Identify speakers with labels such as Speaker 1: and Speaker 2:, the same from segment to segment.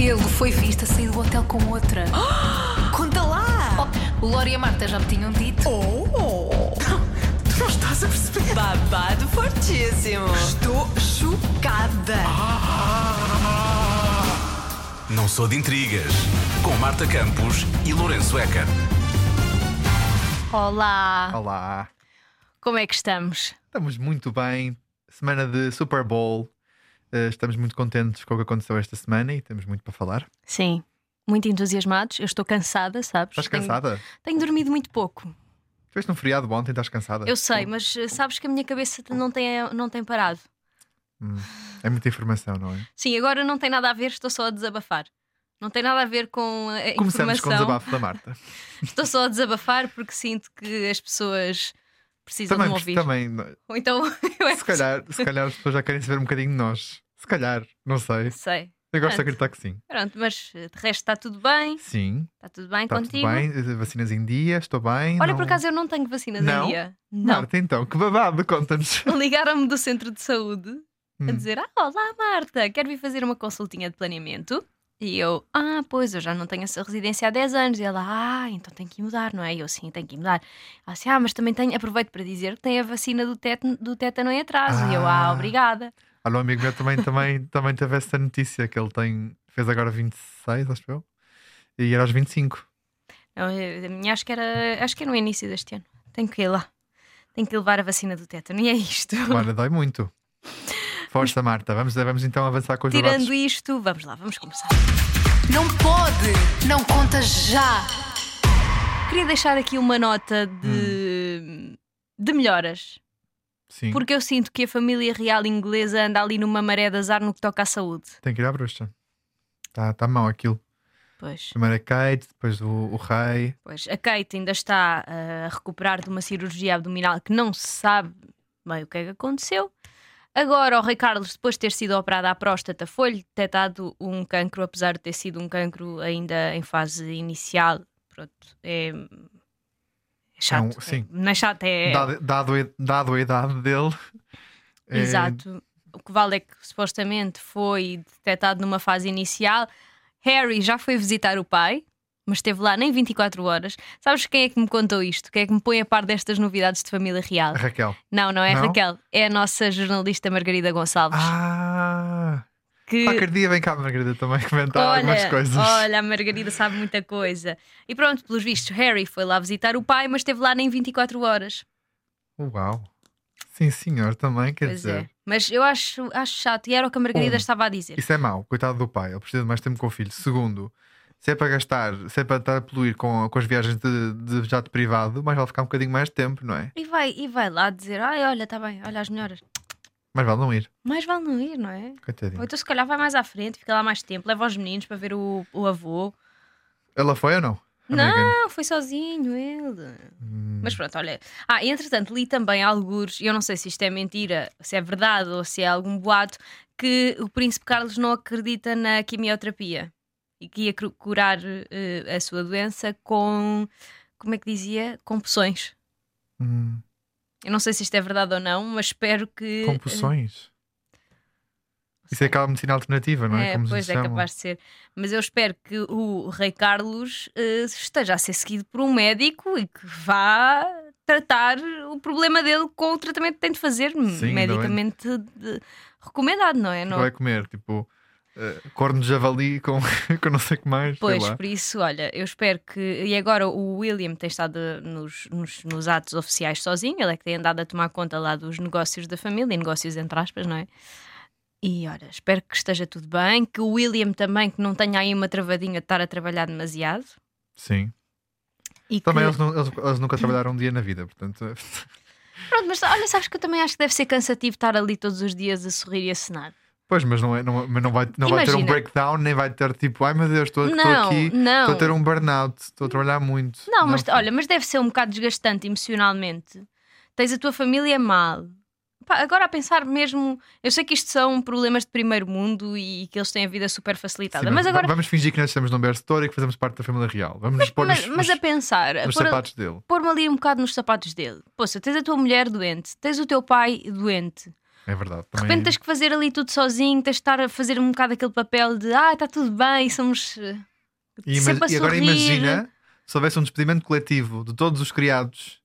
Speaker 1: Ele foi visto a sair do hotel com outra.
Speaker 2: Conta lá!
Speaker 1: Oh, o Lori e a Marta já me tinham dito.
Speaker 2: Oh! Tu não estás a perceber?
Speaker 3: Babado fortíssimo.
Speaker 2: Estou chocada!
Speaker 4: Não sou de intrigas. Com Marta Campos e Lourenço Eker.
Speaker 5: Olá,
Speaker 6: Olá,
Speaker 5: como é que estamos?
Speaker 6: estamos muito bem. Semana de Super Bowl. Eh, estamos muito contentes com o que aconteceu esta semana e temos muito para falar.
Speaker 5: Sim, muito entusiasmados. Eu estou cansada, sabes?
Speaker 6: Estás
Speaker 5: Tenho-
Speaker 6: cansada?
Speaker 5: Tenho, dormido muito pouco.
Speaker 6: Estiveste num feriado ontem, estás cansada?
Speaker 5: Eu sei, mas eh, sabes que a minha cabeça não tem, não tem parado.
Speaker 6: Hum, é muita informação, não é?
Speaker 5: Sim, agora não tem nada a ver, estou só a desabafar. Não tem nada a ver com a
Speaker 6: Começamos com o desabafo da Marta.
Speaker 5: Estou só a desabafar porque sinto que as pessoas precisam
Speaker 6: também,
Speaker 5: de me ouvir.
Speaker 6: também,
Speaker 5: Ou então eu é
Speaker 6: se calhar, se calhar as pessoas já querem saber um bocadinho de nós. Se calhar, não sei.
Speaker 5: Sei.
Speaker 6: Eu gosto de acreditar que sim.
Speaker 5: Pronto, mas de resto está tudo bem?
Speaker 6: Sim,
Speaker 5: Está tudo bem
Speaker 6: está tudo
Speaker 5: contigo?
Speaker 6: bem. eh, Vacinas em dia, estou bem.
Speaker 5: Olha,
Speaker 6: não-
Speaker 5: por acaso eu não tenho vacinas
Speaker 6: Não?
Speaker 5: em dia. Não.
Speaker 6: Marta, então, que babado, conta-nos.
Speaker 5: Ligaram-me do centro de saúde a
Speaker 6: Hum.
Speaker 5: dizer: Ah, olá Marta, quero vir fazer uma consultinha de planeamento. E eu, ah, pois, eu já não tenho essa residência há 10 anos. E ela, ah, então tem que mudar, não é? E eu, sim, tenho que mudar. Ela assim, ah, mas também tenho, aproveito para dizer que tem a vacina do, tétano, do tétano em atraso. E eu, ah,
Speaker 6: Ah.
Speaker 5: obrigada.
Speaker 6: Olha, um amigo meu também, também, também teve essa notícia que ele tem, fez agora 26, acho eu, e era aos 25.
Speaker 5: Não, eu- a minha acho que, era, acho que é no início deste ano. Tenho que ir lá. Tenho que levar a vacina do tétano. E é isto.
Speaker 6: Olha, dói muito. Força, Marta. Vamos, vamos então avançar com os
Speaker 5: Tirando
Speaker 6: debates.
Speaker 5: isto, vamos lá, vamos começar.
Speaker 1: Não pode! Não conta já!
Speaker 5: Queria deixar aqui uma nota de, de melhoras.
Speaker 6: Sim,
Speaker 5: Porque eu sinto que a família real inglesa anda ali numa maré de azar no que toca à saúde.
Speaker 6: tem que ir à bruxa. Está tá mal aquilo.
Speaker 5: Pois.
Speaker 6: Primeiro a Kate, depois o, o rei.
Speaker 5: Pois, a Kate ainda está a recuperar de uma cirurgia abdominal que não se sabe bem o que é que aconteceu. Agora, o Rei Carlos, depois de ter sido operado à próstata, foi-lhe detectado um cancro, apesar de ter sido um cancro ainda em fase inicial. Pronto, é chato.
Speaker 6: É um- sim.
Speaker 5: É, não é chato, é.
Speaker 6: Dado, dado, a- dado a idade dele. é-
Speaker 5: Exato. O que vale é que supostamente foi detectado numa fase inicial. Harry já foi visitar o pai, mas esteve lá nem 24 horas. Sabes quem é que me contou isto? Quem é que me põe a par destas novidades de família real?
Speaker 6: Raquel.
Speaker 5: Não, não é
Speaker 6: Não?
Speaker 5: Raquel, é a nossa jornalista Margarida Gonçalves.
Speaker 6: Ah!
Speaker 5: Que...
Speaker 6: Qualquer dia vem cá, Margarida, também comentar algumas
Speaker 5: Olha,
Speaker 6: coisas.
Speaker 5: olha, a Margarida sabe muita coisa. E pronto, pelos vistos, Harry foi lá visitar o pai, mas esteve lá nem 24 horas.
Speaker 6: Uau! Sim, senhor, também quer
Speaker 5: Pois
Speaker 6: dizer.
Speaker 5: é. Mas eu acho, acho chato, e era o que a Margarida
Speaker 6: Um,
Speaker 5: estava a dizer.
Speaker 6: Isso é mau, coitado do pai, ele precisa de mais tempo com o filho. Segundo, se é para gastar, se é para estar a poluir com, com as viagens de, de jato privado, mais vale ficar um bocadinho mais de tempo, não é?
Speaker 5: E vai, e vai lá dizer: Ai, olha, está bem, olha as melhoras.
Speaker 6: Mais vale não ir,
Speaker 5: Mais vale não ir, não é?
Speaker 6: coitadinho.
Speaker 5: Ou então, se calhar, vai mais à frente, fica lá mais tempo, leva os meninos para ver o, o avô.
Speaker 6: Ela foi ou não? A Megan?
Speaker 5: Não, foi sozinho ele.
Speaker 6: Hum,
Speaker 5: Mas pronto, olha. Ah, entretanto, li também alguns, e eu não sei se isto é mentira, se é verdade ou se é algum boato, que o Príncipe Carlos não acredita na quimioterapia e que ia cu- curar eh, a sua doença com, como é que dizia? Com poções.
Speaker 6: hum,
Speaker 5: Eu não sei se isto é verdade ou não, mas espero que.
Speaker 6: com poções. Isso é aquela medicina alternativa, não é?
Speaker 5: É,
Speaker 6: Como
Speaker 5: pois é capaz de ser. Mas eu espero que o Rei Carlos eh, esteja a ser seguido por um médico e que vá tratar o problema dele com o tratamento que tem de fazer,
Speaker 6: bem.
Speaker 5: medicamente de- recomendado, não é? Não-
Speaker 6: vai comer, tipo, eh, corno de javali com, com não sei o que mais.
Speaker 5: Pois, por isso, olha, eu espero que. E agora o William tem estado nos, nos, nos atos oficiais sozinho, ele é que tem andado a tomar conta lá dos negócios da família, negócios entre aspas, não é? E olha, espero que esteja tudo bem, que o William também, que não tenha aí uma travadinha de estar a trabalhar demasiado.
Speaker 6: Sim.
Speaker 5: E
Speaker 6: Também
Speaker 5: que...
Speaker 6: eles, não- eles- eles nunca trabalharam um dia na vida, portanto.
Speaker 5: Pronto, mas olha, sabes que eu também acho que deve ser cansativo estar ali todos os dias a sorrir e a cenar.
Speaker 6: Pois, mas não, é, não, mas não, vai, não vai ter um breakdown, nem vai ter tipo, ai meu Deus, estou
Speaker 5: Não,
Speaker 6: aqui,
Speaker 5: não.
Speaker 6: estou a ter um burnout, estou a trabalhar muito.
Speaker 5: Não, mas
Speaker 6: filho.
Speaker 5: olha, mas deve ser um bocado desgastante emocionalmente. Tens a tua família mal. Pá, agora a pensar mesmo, eu sei que isto são problemas de primeiro mundo e que eles têm a vida super facilitada,
Speaker 6: Sim,
Speaker 5: mas agora
Speaker 6: Vamos fingir que nós estamos num berço e que fazemos parte da família real. Vamos nos pôr
Speaker 5: mas,
Speaker 6: nos,
Speaker 5: mas a pensar,
Speaker 6: nos
Speaker 5: pôr
Speaker 6: sapatos dele.
Speaker 5: pôr-me ali um bocado nos sapatos dele. Poxa, tens a tua mulher doente, tens o teu pai doente.
Speaker 6: É verdade.
Speaker 5: De
Speaker 6: Também...
Speaker 5: repente tens que fazer ali tudo sozinho, tens de estar a fazer um bocado aquele papel de ah, está tudo bem, somos.
Speaker 6: E, ima- e agora imagina se houvesse um despedimento coletivo de todos os criados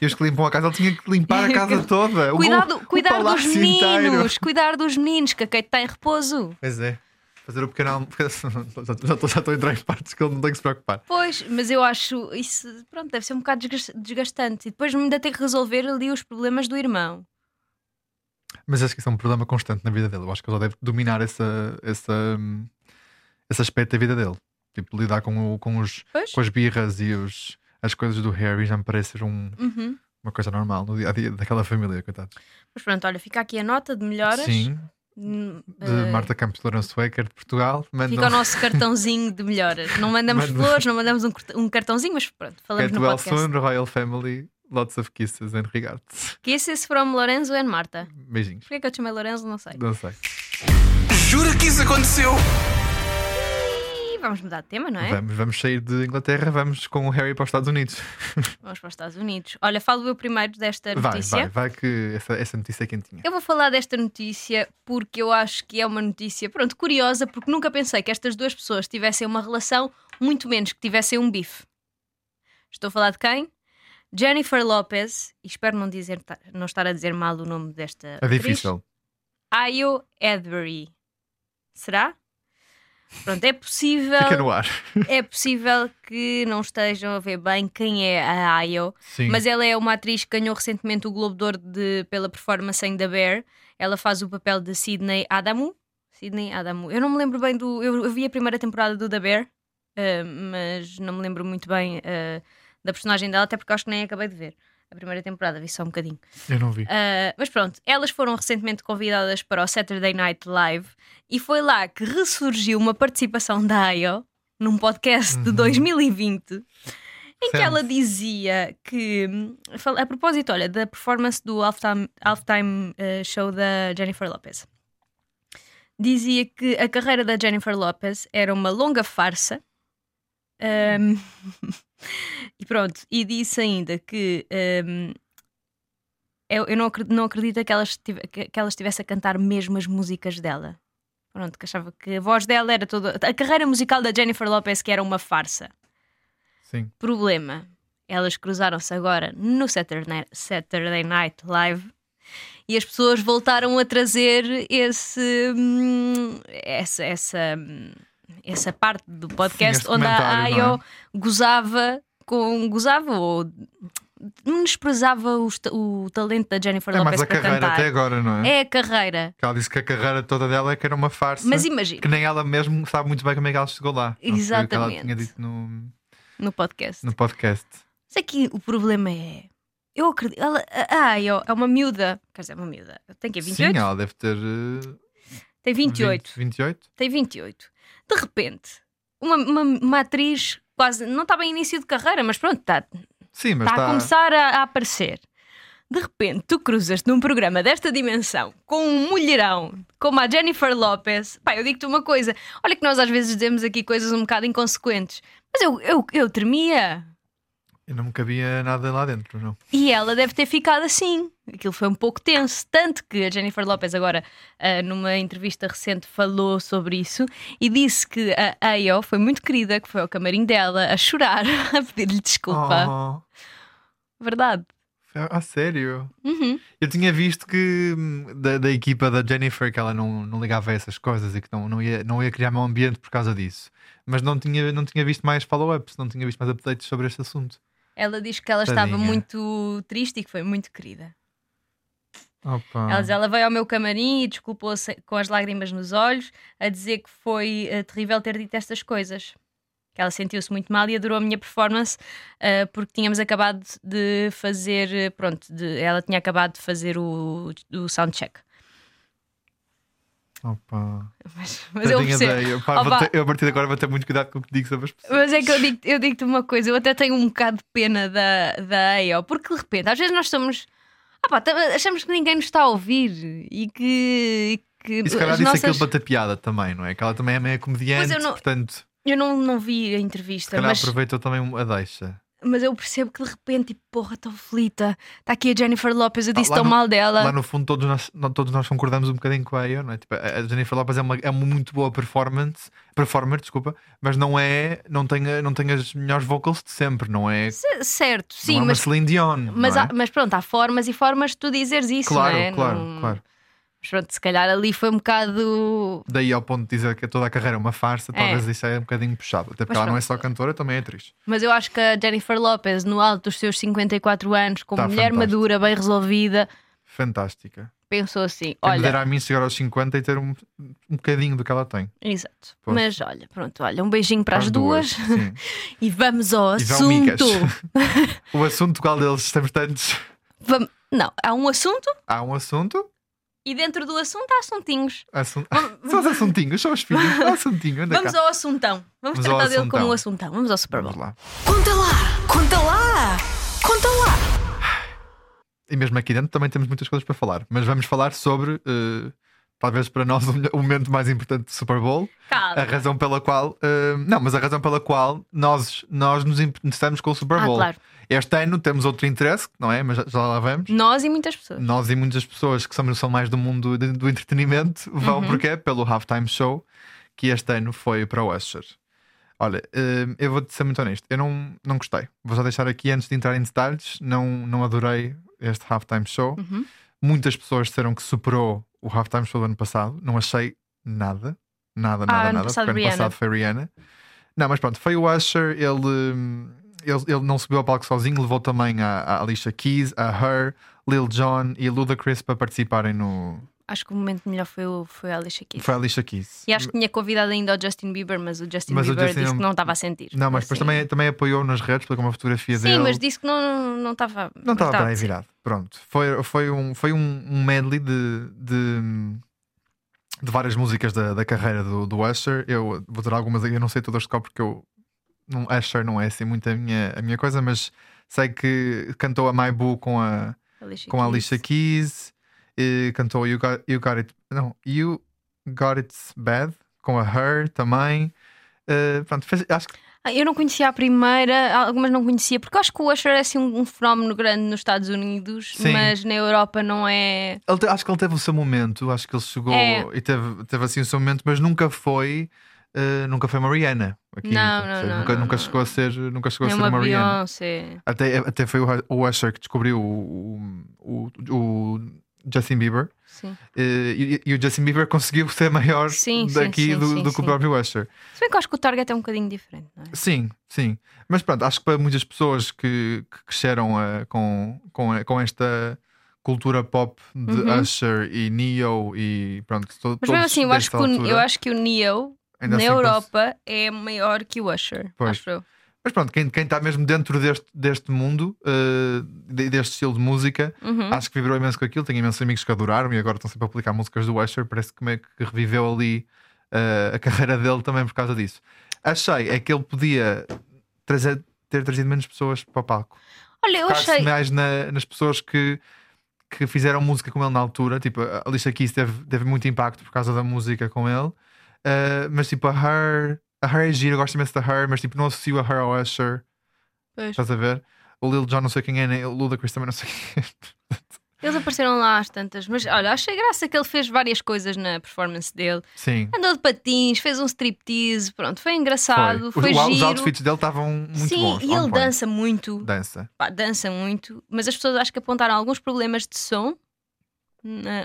Speaker 6: e os que limpam a casa, ele tinha que limpar a casa toda. O-
Speaker 5: Cuidado,
Speaker 6: o
Speaker 5: cuidar dos
Speaker 6: palácio
Speaker 5: meninos,
Speaker 6: inteiro.
Speaker 5: cuidar dos meninos, que a Kate está em repouso.
Speaker 6: Pois é. Fazer o pequeno almoço. Já estou- já estou a entrar em partes que ele não tem que se preocupar.
Speaker 5: Pois, mas eu acho isso, pronto, deve ser um bocado desgas- desgastante. E depois ainda ter que resolver ali os problemas do irmão.
Speaker 6: Mas acho que isso é um problema constante na vida dele. Eu acho que ele deve dominar essa, essa, hum, esse aspecto da vida dele. Tipo, lidar com, o- com, os,
Speaker 5: Pois.
Speaker 6: com as birras e os, as coisas do Harry já me parece ser um-
Speaker 5: Uhum.
Speaker 6: uma coisa normal no dia a dia daquela família, coitado.
Speaker 5: Mas pronto, olha, fica aqui a nota de melhoras.
Speaker 6: Sim,
Speaker 5: Hum,
Speaker 6: de
Speaker 5: eh,
Speaker 6: Marta Campos de Lourenço Waker de Portugal.
Speaker 5: Fica
Speaker 6: Mandam
Speaker 5: o nosso cartãozinho de melhoras. Não mandamos
Speaker 6: Manda-
Speaker 5: flores, não mandamos um, um cartãozinho, mas pronto, falamos
Speaker 6: Get
Speaker 5: no
Speaker 6: well
Speaker 5: podcast.
Speaker 6: soon, Royal Family. Lots of kisses and regards.
Speaker 5: Kisses from Lorenzo and Marta.
Speaker 6: Beijinhos.
Speaker 5: Porquê que eu te chamei Lorenzo? Não sei.
Speaker 6: Não sei.
Speaker 4: Jura que isso aconteceu?
Speaker 5: E vamos mudar de tema, não é?
Speaker 6: Vamos, vamos sair de Inglaterra, vamos com o Harry para os Estados Unidos.
Speaker 5: Vamos para os Estados Unidos. Olha, falo eu primeiro desta
Speaker 6: Vai,
Speaker 5: notícia.
Speaker 6: vai, vai que essa, essa notícia é quentinha.
Speaker 5: Eu vou falar desta notícia porque eu acho que é uma notícia, pronto, curiosa, porque nunca pensei que estas duas pessoas tivessem uma relação, muito menos que tivessem um bife. Estou a falar de quem? Jennifer Lopez, e espero não, dizer, não estar a dizer mal o nome desta.
Speaker 6: É difícil.
Speaker 5: Ayo Edbury. Será? Pronto, é possível.
Speaker 6: Fica no ar.
Speaker 5: É possível que não estejam a ver bem quem é a Ayo,
Speaker 6: Sim.
Speaker 5: mas ela é uma atriz que ganhou recentemente o Globo de Ouro de- pela performance em The Bear. Ela faz o papel de Sidney Adamu. Sidney Adamu. Eu não me lembro bem do. Eu, vi a primeira temporada do The Bear, eh, mas não me lembro muito bem eh, da personagem dela, até porque acho que nem acabei de ver. A primeira temporada, vi só um bocadinho.
Speaker 6: Eu não vi.
Speaker 5: Uh, mas pronto, elas foram recentemente convidadas para o Saturday Night Live e foi lá que ressurgiu uma participação da Ayo num podcast de 2020 em que ela dizia que, a propósito, olha, da performance do halftime, halftime uh, show da Jennifer Lopez, dizia que a carreira da Jennifer Lopez era uma longa farsa. Um, e pronto, e disse ainda que um, eu, eu não acredito, não acredito que, ela estive, que, ela estivesse a cantar mesmo as músicas dela. Pronto, que achava que a voz dela era toda. A carreira musical da Jennifer Lopez que era uma farsa.
Speaker 6: Sim.
Speaker 5: Problema. Elas cruzaram-se agora no Saturday Night, Saturday Night Live e as pessoas voltaram a trazer esse, hum, essa, essa, hum, essa parte do podcast onde a
Speaker 6: não é?
Speaker 5: Ayo gozava com gozava ou menosprezava o, o talento da Jennifer
Speaker 6: É
Speaker 5: Lopez
Speaker 6: a
Speaker 5: para
Speaker 6: carreira
Speaker 5: cantar.
Speaker 6: até agora, não é?
Speaker 5: É a carreira.
Speaker 6: Que ela disse que a carreira toda dela é que era uma farsa.
Speaker 5: Mas imagina,
Speaker 6: Que nem ela mesmo sabe muito bem como é que ela chegou lá. Não que ela
Speaker 5: Exatamente.
Speaker 6: tinha dito no,
Speaker 5: no podcast.
Speaker 6: no podcast.
Speaker 5: Sei que o problema é. Eu acredito. Ela, a Ayo é uma miúda. Quer dizer, uma miúda. Tem que 28?
Speaker 6: Sim, ela deve ter. eh,
Speaker 5: Tem 28.
Speaker 6: 20, 28?
Speaker 5: Tem 28. De repente, uma, uma, uma atriz quase. Não está bem início de carreira, mas pronto, está
Speaker 6: Sim, mas
Speaker 5: está
Speaker 6: está.
Speaker 5: a começar a, a aparecer. De repente, tu cruzas-te num programa desta dimensão com um mulherão como a Jennifer Lopez. Pá, eu digo-te uma coisa: olha que nós às vezes dizemos aqui coisas um bocado inconsequentes, mas eu, eu, eu tremia.
Speaker 6: E não me cabia nada lá dentro, não.
Speaker 5: E ela deve ter ficado assim. Aquilo foi um pouco tenso. Tanto que a Jennifer Lopez, agora, ah, numa entrevista recente, falou sobre isso e disse que a Ayo foi muito querida, que foi ao camarim dela a chorar, a pedir-lhe desculpa.
Speaker 6: Oh,
Speaker 5: Verdade.
Speaker 6: a sério?
Speaker 5: Uhum.
Speaker 6: Eu tinha visto que hum, da, da equipa da Jennifer que ela não, não ligava a essas coisas e que não, não, ia, não ia criar mau ambiente por causa disso. Mas não tinha, não tinha visto mais follow-ups, não tinha visto mais updates sobre este assunto.
Speaker 5: Ela diz que ela estava
Speaker 6: Tadinha.
Speaker 5: muito triste e que foi muito querida.
Speaker 6: Opa.
Speaker 5: Ela, diz, ela veio ao meu camarim e desculpou-se com as lágrimas nos olhos, a dizer que foi eh, terrível ter dito estas coisas. Que ela sentiu-se muito mal e adorou a minha performance eh, porque tínhamos acabado de fazer. eh, Pronto, de- ela tinha acabado de fazer o, o soundcheck.
Speaker 6: Opa.
Speaker 5: Mas, mas eu percebo.
Speaker 6: pá,
Speaker 5: Opa.
Speaker 6: ter- eu a partir de agora vou ter muito cuidado com o que digo sobre as pessoas.
Speaker 5: Mas é que eu digo- digo-te uma coisa, eu até tenho um bocado de pena da, da porque de repente, às vezes nós somos. Ah pá, achamos que ninguém nos está a ouvir e que. que
Speaker 6: E se calhar disse
Speaker 5: nossas-
Speaker 6: aquilo para ter piada também, não é? Que ela também é meio comediante,
Speaker 5: Mas eu não-
Speaker 6: portanto,
Speaker 5: Eu não, não vi a
Speaker 6: se
Speaker 5: entrevista,
Speaker 6: calhar
Speaker 5: mas
Speaker 6: aproveitou também a deixa.
Speaker 5: Mas eu percebo que de repente, tipo, porra, estou aflita. Está aqui a Jennifer Lopez, eu disse
Speaker 6: lá
Speaker 5: tão
Speaker 6: no-
Speaker 5: mal dela.
Speaker 6: Lá no fundo, todos nós, todos nós concordamos um bocadinho com a Aya, não é? Tipo, a Jennifer Lopez é uma, é uma muito boa performance, performer, desculpa, mas não é, não tem, não tem as melhores vocals de sempre, não é?
Speaker 5: C- Certo, sim,
Speaker 6: não é
Speaker 5: mas,
Speaker 6: Celine Dion.
Speaker 5: mas,
Speaker 6: é?
Speaker 5: há- mas pronto, há formas e formas de tu dizeres isso,
Speaker 6: claro,
Speaker 5: não é?
Speaker 6: claro,
Speaker 5: Não-
Speaker 6: claro.
Speaker 5: Mas pronto, se calhar ali foi um bocado.
Speaker 6: Daí ao ponto de dizer que toda a carreira é uma farsa,
Speaker 5: É.
Speaker 6: talvez isso é um bocadinho puxado. Até porque
Speaker 5: Mas
Speaker 6: ela não é
Speaker 5: pronto.
Speaker 6: só cantora, também é atriz.
Speaker 5: Mas eu acho que a Jennifer Lopez, no alto dos seus 54 anos, como
Speaker 6: Tá
Speaker 5: mulher madura, bem resolvida,
Speaker 6: Fantástica.
Speaker 5: pensou assim: olha.
Speaker 6: dera a mim chegar aos 50 e ter um, um bocadinho do que ela tem.
Speaker 5: Exato.
Speaker 6: Pois.
Speaker 5: Mas olha, pronto, olha, um beijinho para as,
Speaker 6: Às
Speaker 5: duas,
Speaker 6: Sim.
Speaker 5: e vamos ao
Speaker 6: E
Speaker 5: assunto.
Speaker 6: o assunto qual deles? Temos tantos.
Speaker 5: Não, há um assunto
Speaker 6: Há um assunto.
Speaker 5: E dentro do assunto há assuntinhos.
Speaker 6: assunto... São os assuntinhos, são os filhos. É um assuntinho, anda
Speaker 5: Vamos
Speaker 6: cá.
Speaker 5: ao assuntão. Vamos,
Speaker 6: Vamos
Speaker 5: tratar dele como um assuntão. Vamos ao Super Bowl.
Speaker 6: Vamos lá.
Speaker 2: Conta lá! Conta lá! Conta lá!
Speaker 6: E mesmo aqui dentro também temos muitas coisas para falar. Mas vamos falar sobre, eh, talvez para nós, o momento mais importante do Super Bowl. A
Speaker 5: Calma.
Speaker 6: razão pela qual. eh, não, mas a razão pela qual nós, nós nos interessamos com o Super
Speaker 5: Ah,
Speaker 6: Bowl.
Speaker 5: claro.
Speaker 6: Este ano temos outro interesse, não é? Mas já, já lá vamos.
Speaker 5: Nós e muitas pessoas.
Speaker 6: Nós e muitas pessoas que são, são mais do mundo de- do entretenimento vão
Speaker 5: Uhum.
Speaker 6: porque pelo halftime show que este ano foi para o Usher. Olha, eh, eu vou-te ser muito honesto, eu não, não gostei. Vou só deixar aqui antes de entrar em detalhes, não, não adorei este halftime show.
Speaker 5: Uhum.
Speaker 6: Muitas pessoas disseram que superou o halftime show do ano passado. Não achei nada, nada, nada,
Speaker 5: Ah,
Speaker 6: nada. porque ano
Speaker 5: Rihanna.
Speaker 6: passado foi Rihanna. Não, mas pronto, foi o Usher, ele, hum, ele, ele não subiu ao palco sozinho, levou também a, a Alicia Keys, a Her, Lil Jon e Ludacris para participarem no.
Speaker 5: Acho que o momento melhor foi, o, foi a Alicia Keys.
Speaker 6: Foi a Alicia Keys.
Speaker 5: E acho que tinha convidado ainda o Justin Bieber, mas o Justin
Speaker 6: Mas o
Speaker 5: Bieber
Speaker 6: Justin
Speaker 5: disse
Speaker 6: não-
Speaker 5: que não estava a sentir.
Speaker 6: Não, mas depois
Speaker 5: Assim.
Speaker 6: também, também apoiou nas redes, pegou uma fotografia
Speaker 5: Sim,
Speaker 6: dele.
Speaker 5: mas disse que não não estava.
Speaker 6: Não estava
Speaker 5: ser.
Speaker 6: virado. Pronto. Foi, foi, um, foi um, medley de, de, de várias músicas da, da carreira do, do Usher. Eu vou ter algumas aqui, eu não sei todas de cor porque eu. Não, Usher não é assim muito a minha, a minha coisa, mas sei que cantou a My Boo com a,
Speaker 5: Alicia
Speaker 6: com a. Alicia Keys, e cantou you got, you got It. Não, You Got It Bad com a Her também. Eh, pronto, fez- acho que
Speaker 5: Ah, Eu não conhecia a primeira, algumas não conhecia, porque acho que o Usher é assim um, um fenómeno grande nos Estados Unidos,
Speaker 6: Sim.
Speaker 5: mas na Europa não é.
Speaker 6: Te- acho que ele teve o seu momento, acho que ele chegou
Speaker 5: É.
Speaker 6: e teve, teve assim o seu momento, mas nunca foi, eh, nunca foi Mariana. Aqui,
Speaker 5: Não, não, não,
Speaker 6: nunca,
Speaker 5: não,
Speaker 6: nunca
Speaker 5: não.
Speaker 6: chegou a ser, nunca chegou
Speaker 5: É
Speaker 6: a ser
Speaker 5: uma
Speaker 6: Mariana. Até, até foi o, Usher que descobriu o, o- o Justin Bieber
Speaker 5: Sim.
Speaker 6: eh, e, e o Justin Bieber conseguiu ser maior
Speaker 5: Sim,
Speaker 6: daqui
Speaker 5: sim,
Speaker 6: do, do que o próprio Usher.
Speaker 5: Se bem que eu acho que o target é um bocadinho diferente, não é?
Speaker 6: Sim, sim. Mas pronto, acho que para muitas pessoas que, que cresceram eh, com, com, com esta cultura pop de
Speaker 5: Uhum.
Speaker 6: Usher e Neo e pronto, to,
Speaker 5: Mas mesmo assim, eu acho, que o,
Speaker 6: altura,
Speaker 5: eu acho que o Neo
Speaker 6: ainda
Speaker 5: na
Speaker 6: assim
Speaker 5: Europa é maior que o Usher.
Speaker 6: Pois.
Speaker 5: Acho eu.
Speaker 6: Mas pronto, quem, quem está mesmo dentro deste, deste mundo, de- deste estilo de música,
Speaker 5: Uhum.
Speaker 6: acho que vibrou imenso com aquilo. Tenho imensos amigos que adoraram e agora estão sempre a publicar músicas do Usher. Parece que meio que reviveu ali eh, a carreira dele também por causa disso. Achei é que ele podia trazer, ter trazido menos pessoas para o palco.
Speaker 5: Olha, eu achei.
Speaker 6: mais na- nas pessoas que, que fizeram música com ele na altura. Tipo, a Alicia Keys teve, teve muito impacto por causa da música com ele. Uh, mas tipo, a Her, a Her é gira, eu gosto imenso da Her, mas tipo, não associo a Her ao Usher.
Speaker 5: Pois.
Speaker 6: Estás a ver? O Lil Jon não sei quem é, nem o Ludacris também não sei quem é.
Speaker 5: Eles apareceram lá às tantas, mas olha, achei graça que ele fez várias coisas na performance dele.
Speaker 6: Sim.
Speaker 5: Andou de patins, fez um striptease, pronto, foi engraçado, foi,
Speaker 6: Os- Os,
Speaker 5: giro.
Speaker 6: outfits dele estavam muito
Speaker 5: Sim,
Speaker 6: bons.
Speaker 5: e
Speaker 6: on
Speaker 5: ele dança muito,
Speaker 6: Dança.
Speaker 5: pá, dança muito, mas as pessoas acho que apontaram alguns problemas de som,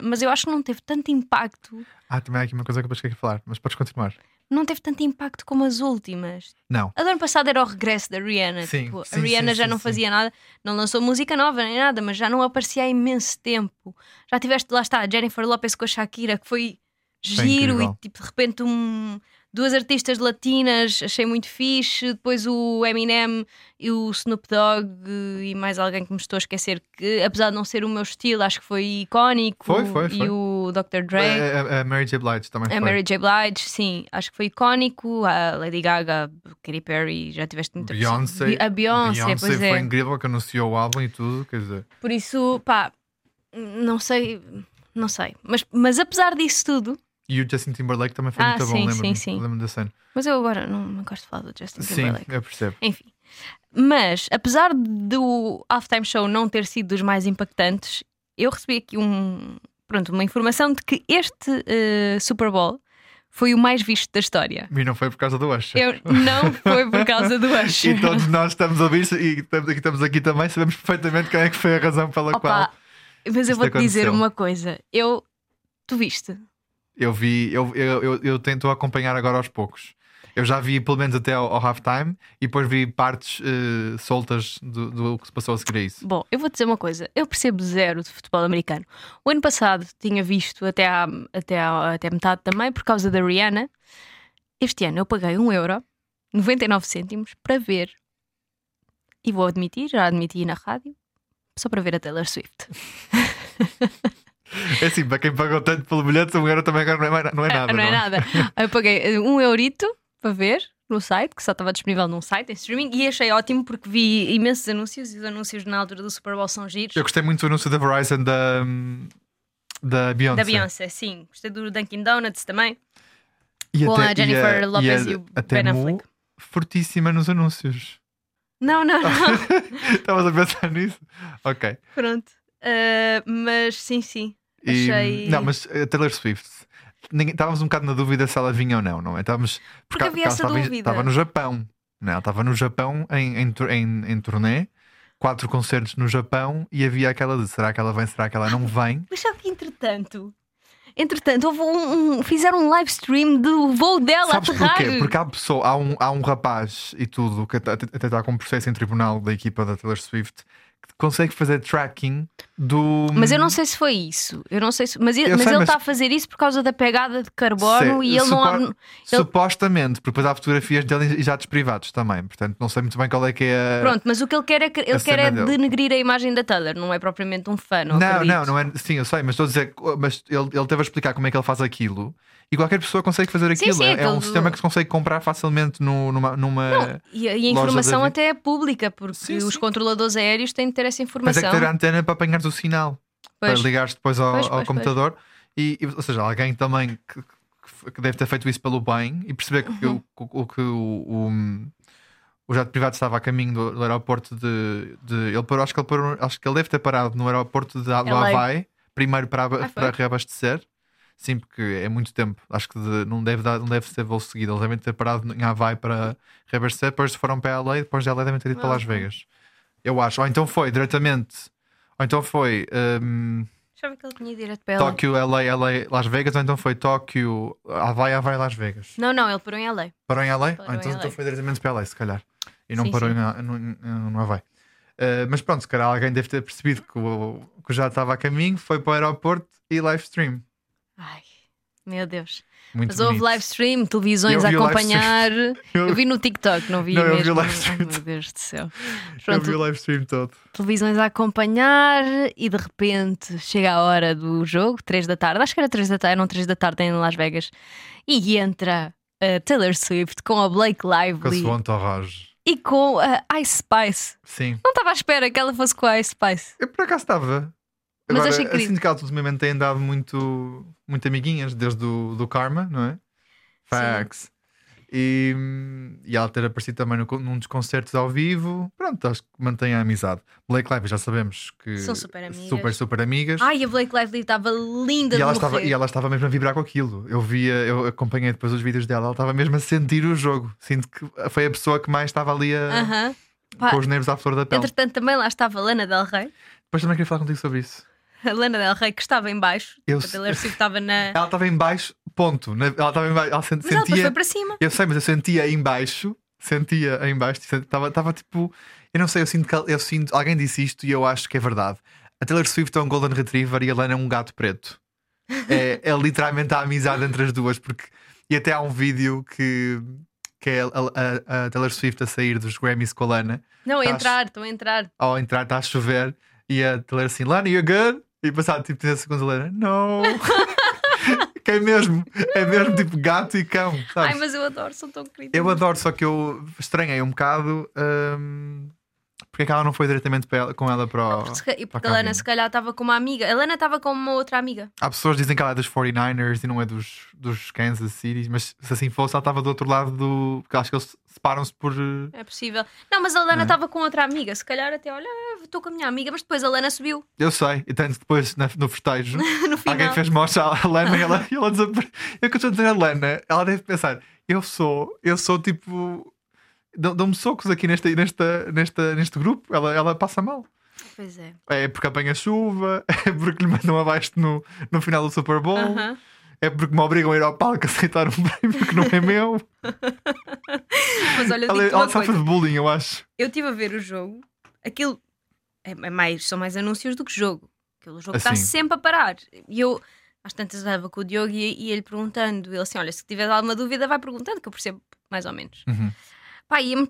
Speaker 5: mas eu acho que não teve tanto impacto,
Speaker 6: Ah, também há aqui uma coisa que eu depois falar, mas podes continuar.
Speaker 5: Não teve tanto impacto como as últimas.
Speaker 6: Não.
Speaker 5: A do ano passado era o regresso da Rihanna.
Speaker 6: Sim,
Speaker 5: tipo,
Speaker 6: sim,
Speaker 5: a Rihanna
Speaker 6: sim,
Speaker 5: já
Speaker 6: sim,
Speaker 5: não fazia nada, não lançou música nova nem nada, mas já não aparecia há imenso tempo. Já tiveste, lá está, Jennifer Lopez com a Shakira, que foi giro e tipo, de repente um, duas artistas latinas, achei muito fixe. Depois o Eminem e o Snoop Dogg e mais alguém que me estou a esquecer, que apesar de não ser o meu estilo, acho que foi icónico.
Speaker 6: Foi, foi, foi.
Speaker 5: E o Dr. Dre.
Speaker 6: A, a- a Mary J. Blige também
Speaker 5: A
Speaker 6: foi.
Speaker 5: Mary J. Blige, sim, acho que foi icónico. A Lady Gaga, Katy Perry, já tiveste muita
Speaker 6: Beyoncé.
Speaker 5: A Beyoncé, pois
Speaker 6: foi
Speaker 5: é.
Speaker 6: incrível que anunciou o álbum e tudo, quer dizer.
Speaker 5: Por isso, pá, não sei, não sei. Mas, mas apesar disso tudo,
Speaker 6: E o Justin Timberlake também foi
Speaker 5: Ah,
Speaker 6: muito
Speaker 5: sim,
Speaker 6: bom, lembro-me
Speaker 5: sim, sim.
Speaker 6: lembro da cena.
Speaker 5: mas eu agora não, não gosto de falar do Justin
Speaker 6: Sim,
Speaker 5: Timberlake.
Speaker 6: eu percebo.
Speaker 5: Enfim, Mas, apesar do halftime show não ter sido dos mais impactantes, eu recebi aqui um, pronto, uma informação de que este eh, Super Bowl foi o mais visto da história.
Speaker 6: E não foi por causa do Usher.
Speaker 5: Eu, não foi por causa do Usher.
Speaker 6: E todos nós estamos a ouvir e estamos aqui, também, sabemos perfeitamente qual é que foi a razão pela
Speaker 5: Opa,
Speaker 6: qual
Speaker 5: mas eu vou-te dizer uma coisa. Eu, tu viste?
Speaker 6: eu vi, eu, eu, eu, eu tento acompanhar agora aos poucos. Eu já vi pelo menos até ao, ao halftime e depois vi partes eh, soltas do, do que se passou a seguir a isso.
Speaker 5: Bom, eu vou dizer uma coisa. Eu percebo zero de futebol americano. O ano passado tinha visto até, à, até, à, até metade também por causa da Rihanna. Este ano eu paguei 1 euro, 99 cêntimos, para ver. E vou admitir, já admiti na rádio, só para ver a Taylor Swift.
Speaker 6: É assim, para quem pagou tanto pelo bilhete, um euro também agora não é, não é nada.
Speaker 5: não é nada. Eu paguei um eurito para ver no site, que só estava disponível num site em streaming, e achei ótimo porque vi imensos anúncios e os anúncios na altura do Super Bowl são giros.
Speaker 6: Eu gostei muito do anúncio da Verizon da, da Beyoncé.
Speaker 5: Da Beyoncé, sim. Gostei do Dunkin' Donuts também.
Speaker 6: E
Speaker 5: Com a Jennifer
Speaker 6: e
Speaker 5: Lopez
Speaker 6: a-
Speaker 5: e o
Speaker 6: a
Speaker 5: Ben Affleck.
Speaker 6: Fortíssima nos anúncios.
Speaker 5: Não, não, não.
Speaker 6: Estavas a pensar nisso? Ok.
Speaker 5: Pronto. Uh, mas sim, sim.
Speaker 6: E-
Speaker 5: Achei-
Speaker 6: Não, mas a Taylor Swift. Ninguém- Estávamos um bocado na dúvida se ela vinha ou não, não é? Estávamos,
Speaker 5: Porque
Speaker 6: ela-
Speaker 5: havia
Speaker 6: ela
Speaker 5: essa
Speaker 6: estava,
Speaker 5: dúvida.
Speaker 6: estava no Japão. Não, é? ela estava no Japão em, em, em, em turnê, quatro concertos no Japão e havia aquela de será que ela vem, será que ela não vem?
Speaker 5: Mas sabe que entretanto. Entretanto, houve um, um- fizeram um live stream do voo dela
Speaker 6: Sabes
Speaker 5: a aterrar.
Speaker 6: porquê? Porque há, pessoa, há, um, há um rapaz e tudo que até, está com um processo em tribunal da equipa da Taylor Swift consegue fazer tracking do.
Speaker 5: Mas eu não sei se foi isso. Eu não sei se... Mas, ele-
Speaker 6: Eu
Speaker 5: mas
Speaker 6: sei,
Speaker 5: ele
Speaker 6: mas-
Speaker 5: está a fazer isso por causa da pegada de carbono
Speaker 6: Se-
Speaker 5: e ele não. ele-
Speaker 6: Supostamente, porque depois há fotografias dele e jatos privados também. Portanto, não sei muito bem qual é que é a.
Speaker 5: Pronto, mas o que ele quer é, que- ele quer é
Speaker 6: dele.
Speaker 5: denegrir a imagem da Taylor, não é propriamente um fã. Não,
Speaker 6: Não, não, não é. Sim, eu sei, mas estou a dizer. Mas ele, ele teve a explicar como é que ele faz aquilo e qualquer pessoa consegue fazer
Speaker 5: Sim,
Speaker 6: aquilo.
Speaker 5: sim,
Speaker 6: é, é um sistema que se consegue comprar facilmente no- numa. numa...
Speaker 5: E, a- e a informação até é pública, porque
Speaker 6: Sim,
Speaker 5: os
Speaker 6: sim.
Speaker 5: controladores aéreos têm de ter essa
Speaker 6: Mas é
Speaker 5: informação.
Speaker 6: que ter a antena para apanhar o sinal.
Speaker 5: Pois.
Speaker 6: Para ligares depois ao,
Speaker 5: Pois,
Speaker 6: ao
Speaker 5: pois,
Speaker 6: computador. E, ou seja, alguém também que, que- deve ter feito isso pelo bem e perceber que,
Speaker 5: Uhum.
Speaker 6: o, que o, o, o jato privado estava a caminho do, do aeroporto de, de- Ele parou, acho que ele parou, acho que ele deve ter parado no aeroporto de, do. Havaí, primeiro para,
Speaker 5: Ah,
Speaker 6: para reabastecer. Sim, porque é muito tempo. Acho que de- não, deve dar, não deve ser voo seguido. Eles devem ter parado em Havaí para reabastecer, depois foram para LA e depois de LA devem ter ido para
Speaker 5: Ah,
Speaker 6: Las
Speaker 5: ok.
Speaker 6: Vegas. Eu acho. Ou então foi diretamente. Ou então foi.
Speaker 5: eu ver que ele tinha direto para ela.
Speaker 6: Tóquio, LA, LA, Las Vegas, ou então foi Tóquio, Havaí, Havaí, Las Vegas.
Speaker 5: Não, não, ele parou em LA.
Speaker 6: Parou em LA?
Speaker 5: Parou
Speaker 6: Ah, então,
Speaker 5: em
Speaker 6: então
Speaker 5: LA.
Speaker 6: foi diretamente para LA, se calhar. E não
Speaker 5: Sim,
Speaker 6: parou
Speaker 5: sim.
Speaker 6: em- no, no, no Havaí. Uh, mas pronto, se calhar alguém deve ter percebido que o, que já estava a caminho, foi para o aeroporto e live stream.
Speaker 5: Ai, meu Deus.
Speaker 6: Muito
Speaker 5: Mas houve
Speaker 6: bonito.
Speaker 5: live stream, televisões
Speaker 6: Eu
Speaker 5: a acompanhar.
Speaker 6: Eu-
Speaker 5: Eu vi no TikTok, não vi
Speaker 6: Não, eu vi
Speaker 5: mesmo.
Speaker 6: o live
Speaker 5: Ai,
Speaker 6: stream.
Speaker 5: meu Deus do céu.
Speaker 6: Eu
Speaker 5: Pronto,
Speaker 6: vi o live stream todo.
Speaker 5: televisões a acompanhar e de repente chega a hora do jogo, 3 da tarde. Acho que era 3 da tarde, eram 3 da tarde em Las Vegas. E entra a Taylor Swift com a Blake
Speaker 6: Com a
Speaker 5: Lively
Speaker 6: sua entourage.
Speaker 5: e com a Ice Spice.
Speaker 6: Sim.
Speaker 5: Não estava à espera que ela fosse com a Ice Spice.
Speaker 6: Eu por acaso estava.
Speaker 5: Mas
Speaker 6: Agora,
Speaker 5: achei
Speaker 6: assim que ultimamente têm dado muito, muito amiguinhas, desde o do Karma, não é? Facts. E, e ela ter aparecido também no, num dos concertos ao vivo. Pronto, acho que mantém a amizade. Blake Lively já sabemos que
Speaker 5: São super amigas.
Speaker 6: super, super amigas.
Speaker 5: Ai, a Blake Lively estava linda
Speaker 6: e, ela estava, e ela estava mesmo a vibrar com aquilo. Eu via, eu acompanhei depois os vídeos dela, ela estava mesmo a sentir o jogo. Sinto que foi a pessoa que mais estava ali a,
Speaker 5: Aham. Pá,
Speaker 6: com os nervos à flor da pele.
Speaker 5: Entretanto, também lá estava a Lana Del Rey.
Speaker 6: Depois também queria falar contigo sobre isso.
Speaker 5: A Lana Del Rey que estava em baixo.
Speaker 6: Eu
Speaker 5: a. Taylor Swift estava na.
Speaker 6: Ela estava em baixo, ponto. Na- Ela estava em baixo. Ela sent-
Speaker 5: Mas ela
Speaker 6: sentia.
Speaker 5: foi para cima.
Speaker 6: Eu sei, mas eu sentia em baixo. Sentia em baixo. Estava estava tipo. Eu não sei, eu sinto que ela- eu sinto. Alguém disse isto e eu acho que é verdade. A Taylor Swift é um Golden Retriever e a Lana é um gato preto. É, é literalmente a amizade entre as duas. Porque, e até há um vídeo que, que é a, a- a Taylor Swift a sair dos Grammys com a Lana.
Speaker 5: Não, a
Speaker 6: Estás-
Speaker 5: entrar, estou a entrar.
Speaker 6: Ao entrar está a chover e a Taylor assim, Lana, you're good? E passado tipo 30 segundos a Lana, não. que é mesmo, é mesmo tipo gato e cão, sabes?
Speaker 5: Ai, mas eu adoro, são tão queridos.
Speaker 6: Eu adoro, só que eu estranhei um bocado hum, Porque é que ela não foi diretamente ela- com ela para o.
Speaker 5: Porque, se ca- e porque
Speaker 6: a
Speaker 5: a Lana
Speaker 6: cabine?
Speaker 5: se calhar estava com uma amiga. A Lana estava com uma outra amiga.
Speaker 6: Há pessoas que dizem que ela é dos 49ers e não é dos, dos Kansas City, mas se assim fosse, ela estava do outro lado do. Porque acho que eles separam-se por.
Speaker 5: É possível. Não, mas a Lana
Speaker 6: Não é?
Speaker 5: estava com outra amiga. Se calhar até, olha, estou com a minha amiga. Mas depois a Lana subiu
Speaker 6: Eu sei, e tanto depois na- no festejo.
Speaker 5: no.
Speaker 6: Alguém fez mocha à Lana e ela, e ela desapare... Eu que estou a dizer a Lana, ela deve pensar: eu sou, eu sou tipo. Dão- Dão-me socos aqui nesta, nesta, nesta, neste grupo, ela, ela passa mal.
Speaker 5: Pois é.
Speaker 6: É porque apanha chuva, é porque lhe mandam abaixo no, no final do Super Bowl,
Speaker 5: Aham.
Speaker 6: é porque me obrigam a ir ao palco a aceitar um prémio que não é meu.
Speaker 5: Mas olha,
Speaker 6: ela
Speaker 5: digo-te
Speaker 6: ela
Speaker 5: coisa.
Speaker 6: de bullying, eu acho.
Speaker 5: Eu estive a ver o jogo. Aquilo é, é mais, são mais anúncios do que jogo. Aquele jogo está
Speaker 6: Assim.
Speaker 5: sempre a parar. E eu, às tantas, estava com o Diogo e, e ele perguntando. Ele assim: Olha, se tiver alguma dúvida, vai perguntando, que eu percebo mais ou menos.
Speaker 6: Uhum.
Speaker 5: Pá, ia-me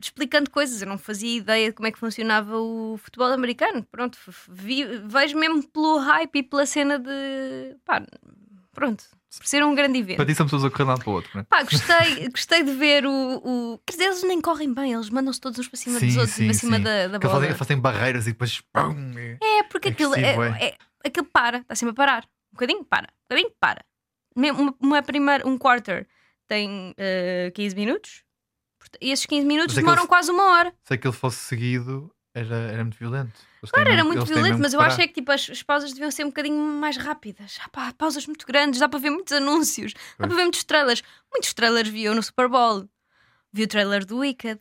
Speaker 5: explicando coisas. Eu não fazia ideia de como é que funcionava o futebol americano. Pronto, vi- vejo mesmo pelo hype e pela cena de. Pá, pronto, por ser um grande evento.
Speaker 6: Para ti são pessoas a correr de lado para o outro, não é?
Speaker 5: Pá, gostei, gostei de ver o, o. Quer dizer, eles nem correm bem, eles mandam-se todos uns para cima dos
Speaker 6: Sim,
Speaker 5: outros e
Speaker 6: sim,
Speaker 5: para cima
Speaker 6: sim.
Speaker 5: da, da bola.
Speaker 6: fazem, fazem barreiras e depois. pum, é-
Speaker 5: É, porque
Speaker 6: É
Speaker 5: aquilo,
Speaker 6: agressivo,
Speaker 5: é, é, aquilo para, está sempre a parar. Um bocadinho para, um bocadinho para. Uma, uma primeira, um quarter tem eh, 15 minutos e esses 15 minutos
Speaker 6: Mas é
Speaker 5: demoram quase uma hora.
Speaker 6: Se aquilo fosse seguido, era, era muito violento. Eles
Speaker 5: Claro, era muito violento, mas eu acho é que tipo, as, as pausas deviam ser um bocadinho mais rápidas. Ah, pá, pausas muito grandes, dá para ver muitos anúncios, dá
Speaker 6: Pois.
Speaker 5: para ver muitos trailers. Muitos trailers vi eu no Super Bowl. Vi o trailer do Wicked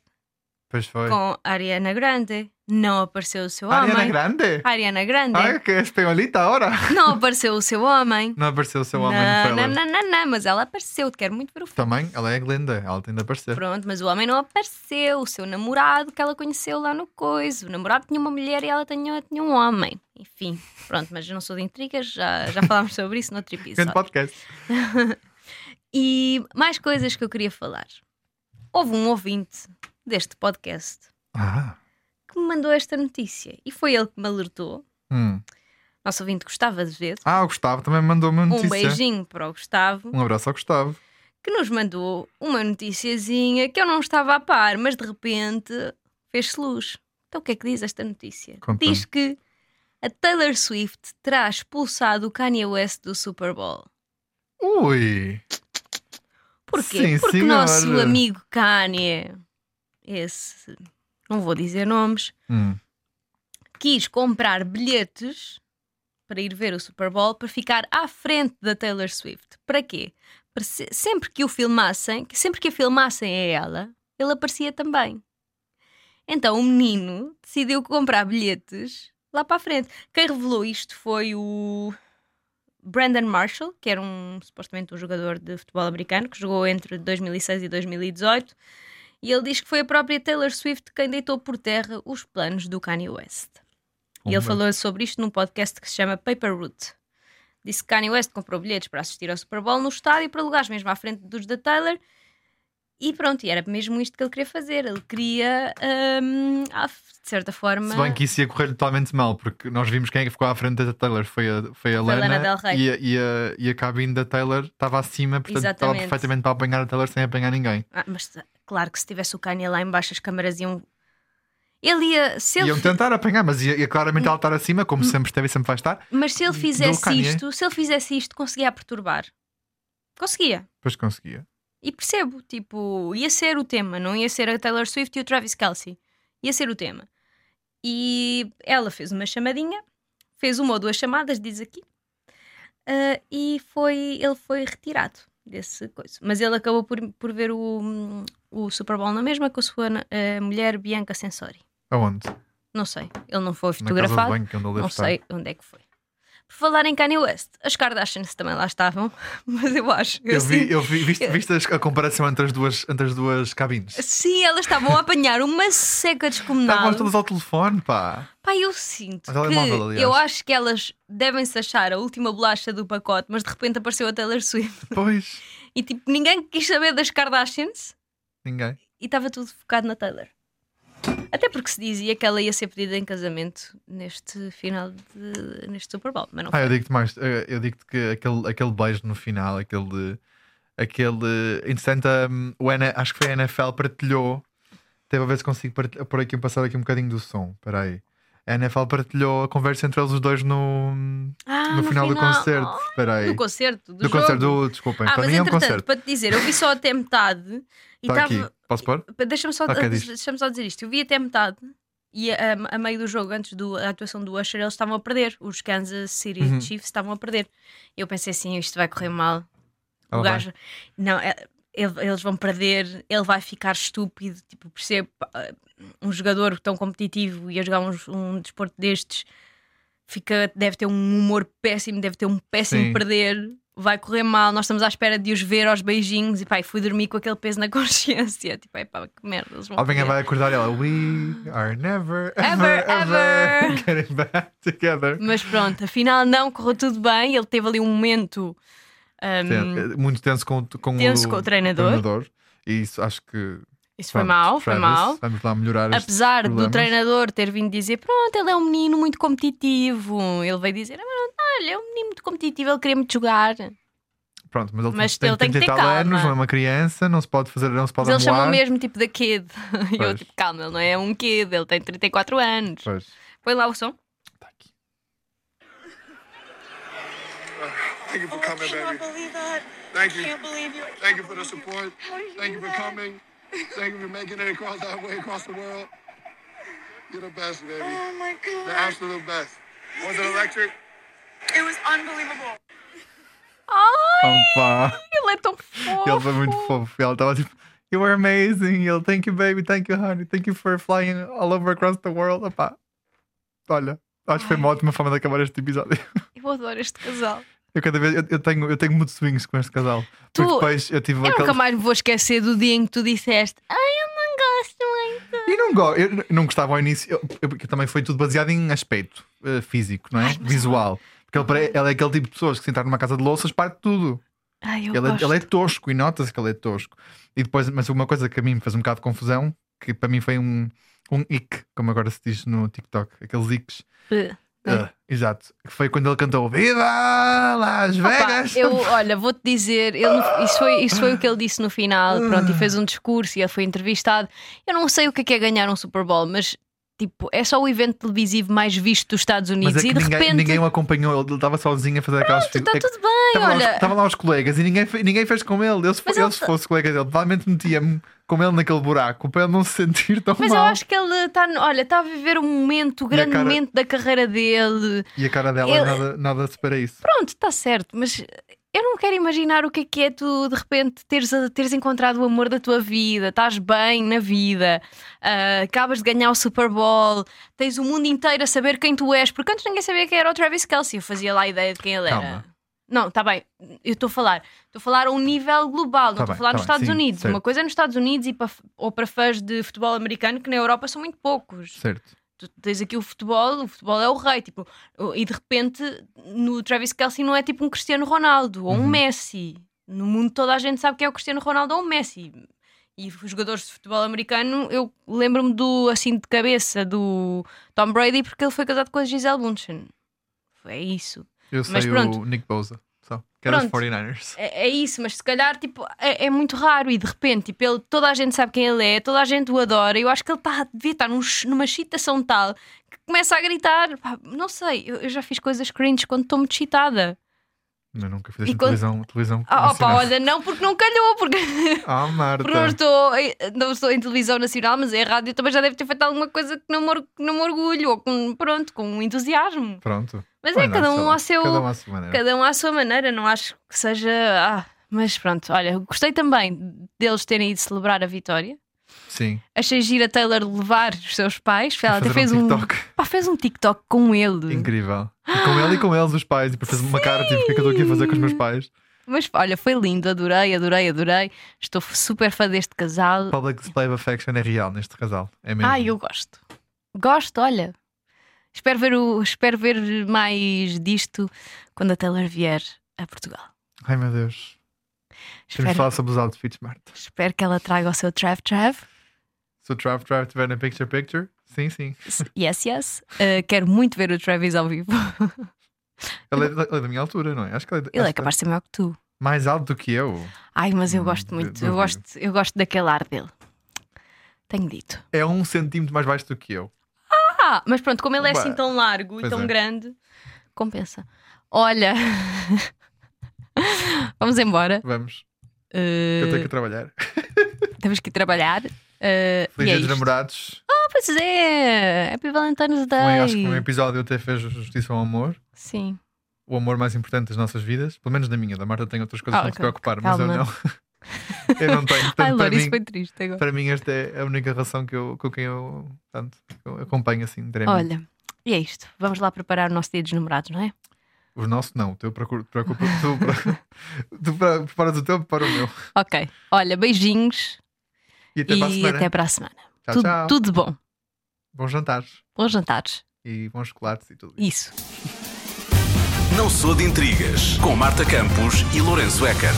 Speaker 6: Pois foi.
Speaker 5: com a Ariana Grande. Não apareceu o seu
Speaker 6: Ariana
Speaker 5: homem.
Speaker 6: Grande?
Speaker 5: A Ariana Grande.
Speaker 6: Ai, que é espanholita agora.
Speaker 5: Não apareceu o seu homem.
Speaker 6: Não apareceu o seu homem
Speaker 5: não, não, não, não, não, mas ela apareceu. Quero muito ver o filme.
Speaker 6: Também, ela é Glenda, ela tem de aparecer.
Speaker 5: Pronto, mas o homem não apareceu. O seu namorado que ela conheceu lá no coiso. O namorado tinha uma mulher e ela tinha, tinha um homem. Enfim, pronto, mas eu não sou de intrigas, já, já falámos sobre isso no outro
Speaker 6: Grande
Speaker 5: episódio.
Speaker 6: podcast.
Speaker 5: E mais coisas que eu queria falar. Houve um ouvinte deste podcast
Speaker 6: Ah,
Speaker 5: que me mandou esta notícia e foi ele que me alertou.
Speaker 6: hum.
Speaker 5: Nosso ouvinte Gustavo Azevedo.
Speaker 6: ah, o Gustavo também me mandou uma
Speaker 5: Um
Speaker 6: notícia.
Speaker 5: beijinho para o Gustavo.
Speaker 6: Um abraço ao Gustavo.
Speaker 5: que nos mandou uma noticiazinha que eu não estava a par, mas de repente fez-se luz. Então o que é que diz esta notícia? Diz que a Taylor Swift terá expulsado o Kanye West do Super Bowl.
Speaker 6: Ui!
Speaker 5: Porquê?
Speaker 6: Sim,
Speaker 5: Porque o
Speaker 6: senhora.
Speaker 5: nosso amigo Kanye, esse, não vou dizer nomes,
Speaker 6: Hum.
Speaker 5: quis comprar bilhetes para ir ver o Super Bowl para ficar à frente da Taylor Swift. Para quê? Para se- sempre que o filmassem, sempre que a filmassem a ela, ele aparecia também. Então o menino decidiu comprar bilhetes lá para a frente. Quem revelou isto foi o Brandon Marshall, que era um supostamente um jogador de futebol americano que jogou entre 2006 e 2018. E ele diz que foi a própria Taylor Swift quem deitou por terra os planos do Kanye West. E ele falou sobre isto num podcast que se chama Paper Route. Disse que Kanye West comprou bilhetes para assistir ao Super Bowl no estádio para lugares mesmo à frente dos da Taylor. E pronto, e era mesmo isto que ele queria fazer. Ele queria, hum, de certa forma.
Speaker 6: Se bem que isso ia correr totalmente mal, porque nós vimos quem é que ficou à frente da Taylor. Foi a, foi a
Speaker 5: Foi
Speaker 6: Lana,
Speaker 5: Lana Del Rey.
Speaker 6: E, a, e, a, e a cabine da Taylor estava acima, portanto estava perfeitamente para apanhar a Taylor sem apanhar ninguém.
Speaker 5: Ah, mas claro que se tivesse o Kanye lá embaixo, as câmaras iam. Ele ia. Se ele
Speaker 6: Iam tentar apanhar, mas ia, ia claramente ela estar acima, como sempre esteve e sempre vai estar.
Speaker 5: Mas se ele
Speaker 6: do
Speaker 5: fizesse
Speaker 6: Kanye.
Speaker 5: isto, se ele fizesse isto, conseguia a perturbar. Conseguia.
Speaker 6: Depois conseguia.
Speaker 5: E percebo, tipo, ia ser o tema, não ia ser a Taylor Swift e o Travis Kelsey. Ia ser o tema. E ela fez uma chamadinha, fez uma ou duas chamadas, diz aqui, ah, e foi, ele foi retirado desse coisa. Mas ele acabou por, por ver o, o Super Bowl na mesma com a sua eh, mulher Bianca Sensori.
Speaker 6: Aonde?
Speaker 5: Não sei, ele não foi fotografado,
Speaker 6: banho, é
Speaker 5: não
Speaker 6: estar.
Speaker 5: sei onde é que foi. Por falar em Kanye West, as Kardashians também lá estavam, mas eu acho.
Speaker 6: Eu vi,
Speaker 5: sinto-
Speaker 6: eu vi viste, viste a comparação entre as duas, entre as duas cabines?
Speaker 5: Sim, elas estavam a apanhar uma seca descomunal.
Speaker 6: Estavam todas ao telefone, pá.
Speaker 5: Pá, eu sinto que
Speaker 6: aliás.
Speaker 5: eu acho que elas devem-se achar a última bolacha do pacote, mas de repente apareceu a Taylor Swift
Speaker 6: Pois,
Speaker 5: e tipo, ninguém quis saber das Kardashians
Speaker 6: ninguém.
Speaker 5: e estava tudo focado na Taylor. Até porque se dizia que ela ia ser pedida em casamento neste final de, neste Super Bowl, mas não
Speaker 6: Ah, eu digo-te mais, eu eu digo-te que aquele, aquele beijo no final, aquele. aquele entretanto, um, o N- acho que foi a NFL partilhou Teve a ver se consigo partilhar, por aqui passar aqui um bocadinho do som. Espera aí. A NFL partilhou a conversa entre eles os dois no,
Speaker 5: Ah,
Speaker 6: no, final, do concerto.
Speaker 5: Oh,
Speaker 6: Espera aí.
Speaker 5: do concerto, do,
Speaker 6: do concerto,
Speaker 5: jogo.
Speaker 6: do, desculpem.
Speaker 5: Ah,
Speaker 6: para
Speaker 5: mas
Speaker 6: mim é um concerto.
Speaker 5: para te dizer, eu vi só até metade e estava.
Speaker 6: aqui. Posso pôr?
Speaker 5: Deixa-me só,
Speaker 6: Ok, diz.
Speaker 5: deixa só dizer isto. Eu vi até metade e a, a meio do jogo, antes da atuação do Usher, eles estavam a perder. Os Kansas City
Speaker 6: Uhum.
Speaker 5: Chiefs estavam a perder. Eu pensei assim: isto vai correr mal. O
Speaker 6: vai.
Speaker 5: gajo. Não, é- ele- eles vão perder, ele vai ficar estúpido. Tipo, percebo. Um jogador tão competitivo e a jogar um, um desporto destes fica, deve ter um humor péssimo, deve ter um péssimo
Speaker 6: Sim.
Speaker 5: perder. Vai correr mal, nós estamos à espera de os ver aos beijinhos e pá, e fui dormir com aquele peso na consciência. Tipo, pá, que merda, eles vão
Speaker 6: Alguém vai acordar e ela. We are never,
Speaker 5: Ever,
Speaker 6: ever, ever,
Speaker 5: ever.
Speaker 6: getting back together.
Speaker 5: Mas pronto, afinal não, correu tudo bem. Ele teve ali um momento.
Speaker 6: Sim, é muito tenso com, com,
Speaker 5: Tenso
Speaker 6: o,
Speaker 5: com o treinador.
Speaker 6: E isso acho que.
Speaker 5: isso foi mau, foi mau.
Speaker 6: Vamos lá melhorar
Speaker 5: Apesar do treinador ter vindo dizer: Pronto, ele é um menino muito competitivo. Ele veio dizer: "Ah, Olha, é um menino muito competitivo, ele queria muito jogar.
Speaker 6: Pronto, mas ele
Speaker 5: Mas
Speaker 6: tem
Speaker 5: ele tem que
Speaker 6: 30 e
Speaker 5: ter calma.
Speaker 6: anos, não é uma criança, não se pode fazer, não se pode
Speaker 5: Mas ele chama
Speaker 6: amoar.
Speaker 5: mesmo tipo da kid. E eu, tipo, calma, ele não é um kid, ele tem 34 anos.
Speaker 6: Pois,
Speaker 5: Põe lá o som.
Speaker 6: tá aqui.
Speaker 7: Thank you for coming, baby.
Speaker 8: believe that.
Speaker 7: Thank you.
Speaker 8: Can't believe you.
Speaker 7: Thank you for the support. Thank you for coming. Thank you for making it across that way, across the world. You're the best, baby.
Speaker 8: Oh my
Speaker 7: The
Speaker 8: god.
Speaker 7: absolute best. Was it electric?
Speaker 8: It was unbelievable.
Speaker 5: Ai, ele é tão fofo.
Speaker 6: Ele foi muito fofo. E ela estava tipo, You were amazing. Ele, Thank you, baby. Thank you, honey. Thank you for flying all over across the world. Opa. Olha, acho que foi uma ótima forma de acabar este episódio.
Speaker 5: Eu adoro este casal.
Speaker 6: Eu cada vez eu, eu tenho, eu tenho muitos swings com este casal.
Speaker 5: Tu-
Speaker 6: Porque depois eu tive
Speaker 5: Eu
Speaker 6: aquele.
Speaker 5: nunca mais me vou esquecer do dia em que tu disseste: Ai, eu não gosto muito.
Speaker 6: E não, go... eu não gostava ao início, eu, eu- porque também foi tudo baseado em aspecto eh, físico, não é? Visual. Porque ele, ele é aquele tipo de pessoas que se entrar numa casa de louças parte tudo.
Speaker 5: Ai, eu
Speaker 6: Ele, é-
Speaker 5: gosto.
Speaker 6: ele é tosco e nota-se que ele é tosco. E depois, mas uma coisa que a mim me fez um bocado de confusão, que para mim foi um, um ick, como agora se diz no TikTok, aqueles icks.
Speaker 5: Eh.
Speaker 6: Ah, exato. Que foi quando ele cantou Viva Las
Speaker 5: Opa,
Speaker 6: Vegas!
Speaker 5: eu, olha, vou-te dizer, ele, isso, foi, isso foi o que ele disse no final, pronto, e fez um discurso e ele foi entrevistado. Eu não sei o que é, que é ganhar um Super Bowl, mas tipo, é só o evento televisivo mais visto dos Estados Unidos
Speaker 6: Mas é
Speaker 5: e de
Speaker 6: ninguém,
Speaker 5: repente.
Speaker 6: ninguém o acompanhou, ele estava sozinho a fazer aquelas
Speaker 5: Está
Speaker 6: figu- é
Speaker 5: tudo bem,
Speaker 6: os-
Speaker 5: olha.
Speaker 6: estavam lá os colegas e ninguém, ninguém fez com ele. Eu, se,
Speaker 5: Mas
Speaker 6: eu,
Speaker 5: ele
Speaker 6: se
Speaker 5: tá-
Speaker 6: fosse colega dele, provavelmente metia-me com ele naquele buraco para ele não se sentir tão
Speaker 5: Mas eu
Speaker 6: mal.
Speaker 5: acho que ele está, olha, está a viver um momento, um grande
Speaker 6: cara-
Speaker 5: momento da carreira dele.
Speaker 6: E a cara dela
Speaker 5: Ele-
Speaker 6: nada, nada se para isso.
Speaker 5: Pronto, está certo, mas eu não quero imaginar o que é que é tu de repente teres, teres encontrado o amor da tua vida, estás bem na vida, ah, acabas de ganhar o Super Bowl, tens o mundo inteiro a saber quem tu és, porque antes ninguém sabia quem era o Travis Kelsey, eu fazia lá a ideia de quem ele era.
Speaker 6: Calma.
Speaker 5: Não, está bem, eu estou a falar, estou a falar a um nível global, não
Speaker 6: Tá
Speaker 5: estou a
Speaker 6: bem,
Speaker 5: falar
Speaker 6: tá
Speaker 5: nos
Speaker 6: bem,
Speaker 5: Estados
Speaker 6: sim,
Speaker 5: Unidos.
Speaker 6: certo.
Speaker 5: Uma coisa é nos Estados Unidos e para, ou para fãs de futebol americano, que na Europa são muito poucos
Speaker 6: Certo.
Speaker 5: Tu tens aqui o futebol, o futebol é o rei, tipo, e de repente no Travis Kelsey não é tipo um Cristiano Ronaldo ou um
Speaker 6: Uhum.
Speaker 5: Messi. No mundo toda a gente sabe que é o Cristiano Ronaldo ou o Messi. E os jogadores de futebol americano, eu lembro-me do assim de cabeça do Tom Brady porque ele foi casado com a Gisele Bundchen. Foi isso.
Speaker 6: Eu
Speaker 5: Mas
Speaker 6: sei
Speaker 5: pronto.
Speaker 6: o Nick Bosa. Era os
Speaker 5: Pronto.
Speaker 6: 49ers.
Speaker 5: É, é isso, mas se calhar tipo, é, é muito raro e de repente tipo, ele, toda a gente sabe quem ele é, toda a gente o adora. Eu acho que ele tá, devia estar num numa excitação tal que começa a gritar. Pá, não sei, eu, eu já fiz coisas cringe quando estou muito excitada.
Speaker 6: Eu nunca fiz
Speaker 5: E
Speaker 6: essa
Speaker 5: quando-
Speaker 6: televisão, televisão
Speaker 5: Ah, opa, olha, não porque não calhou, porque,
Speaker 6: Ah, Marta.
Speaker 5: porque não, estou, não estou em televisão nacional, mas é rádio também já deve ter feito alguma coisa que não me, que não me orgulho, ou com, pronto, com entusiasmo.
Speaker 6: Pronto.
Speaker 5: Mas é cada um ao seu.
Speaker 6: Cada um à sua maneira.
Speaker 5: Cada um à sua maneira, não acho que seja. Ah, mas pronto, olha, gostei também deles terem ido celebrar a vitória.
Speaker 6: Sim.
Speaker 5: Achei gira Taylor levar os seus pais. Ela até fez
Speaker 6: um
Speaker 5: um, pá, fez um TikTok com ele.
Speaker 6: Incrível. E com ele e com eles, os pais. E fez uma cara tipo: o que é que eu estou aqui a fazer com os meus pais?
Speaker 5: Mas olha, foi lindo, adorei, adorei, adorei. Estou super fã deste casal.
Speaker 6: Public display of affection é real neste casal. É mesmo.
Speaker 5: Ai, eu gosto. Gosto, olha. Espero ver, o, espero ver mais disto quando a Taylor vier a Portugal.
Speaker 6: Ai meu Deus. Temos de
Speaker 5: Espero,
Speaker 6: falar sobre os outfits, Marta.
Speaker 5: espero que ela traga o seu Trav Trav.
Speaker 6: Se o Trav Trav estiver na Picture Picture, sim, sim.
Speaker 5: Yes, yes. Uh, quero muito ver o Travis ao vivo.
Speaker 6: Ele é, da- ele é da minha altura, não é? Acho que ele é,
Speaker 5: Ele é capaz de ser maior que tu.
Speaker 6: mais alto do que eu.
Speaker 5: Ai, mas eu
Speaker 6: Hum,
Speaker 5: gosto muito. Eu gosto, eu gosto daquele ar dele. Tenho dito.
Speaker 6: É um centímetro mais baixo do que eu.
Speaker 5: Ah, mas pronto, como ele é
Speaker 6: Bah,
Speaker 5: assim tão largo e
Speaker 6: pois
Speaker 5: tão
Speaker 6: é.
Speaker 5: grande, compensa. Olha. Vamos embora.
Speaker 6: Vamos.
Speaker 5: Uh,
Speaker 6: Eu tenho que trabalhar.
Speaker 5: Temos que ir trabalhar. Uh, e
Speaker 6: Feliz
Speaker 5: é
Speaker 6: dia dos
Speaker 5: isto.
Speaker 6: namorados.
Speaker 5: Ah, pois é! Happy Valentine's Day!
Speaker 6: Também acho que um episódio até fez justiça ao amor.
Speaker 5: Sim.
Speaker 6: O amor mais importante das nossas vidas. Pelo menos da minha. Da Marta tem outras coisas
Speaker 5: Ah,
Speaker 6: que se
Speaker 5: ok.
Speaker 6: preocupar, mas eu
Speaker 5: Calma.
Speaker 6: não. eu não tenho. Portanto,
Speaker 5: Ai,
Speaker 6: para,
Speaker 5: Laura, isso
Speaker 6: mim,
Speaker 5: foi triste agora.
Speaker 6: para mim, esta é a única relação que eu, com quem eu, portanto, eu acompanho assim, diariamente.
Speaker 5: Olha, e é isto. Vamos lá preparar o nosso dia dos namorados, não é?
Speaker 6: O nosso não, o teu procura, preocupa, tu, tu pre- preparas o teu, prepara o meu.
Speaker 5: Ok. Olha, beijinhos
Speaker 6: E até para a
Speaker 5: e
Speaker 6: semana.
Speaker 5: até para a semana.
Speaker 6: Tchau,
Speaker 5: tudo,
Speaker 6: tchau.
Speaker 5: tudo de bom.
Speaker 6: Bons jantares
Speaker 5: Bons jantares.
Speaker 6: e bons chocolates e tudo.
Speaker 5: Isso.
Speaker 4: Não sou de intrigas. Com Marta Campos e Lourenço Eker.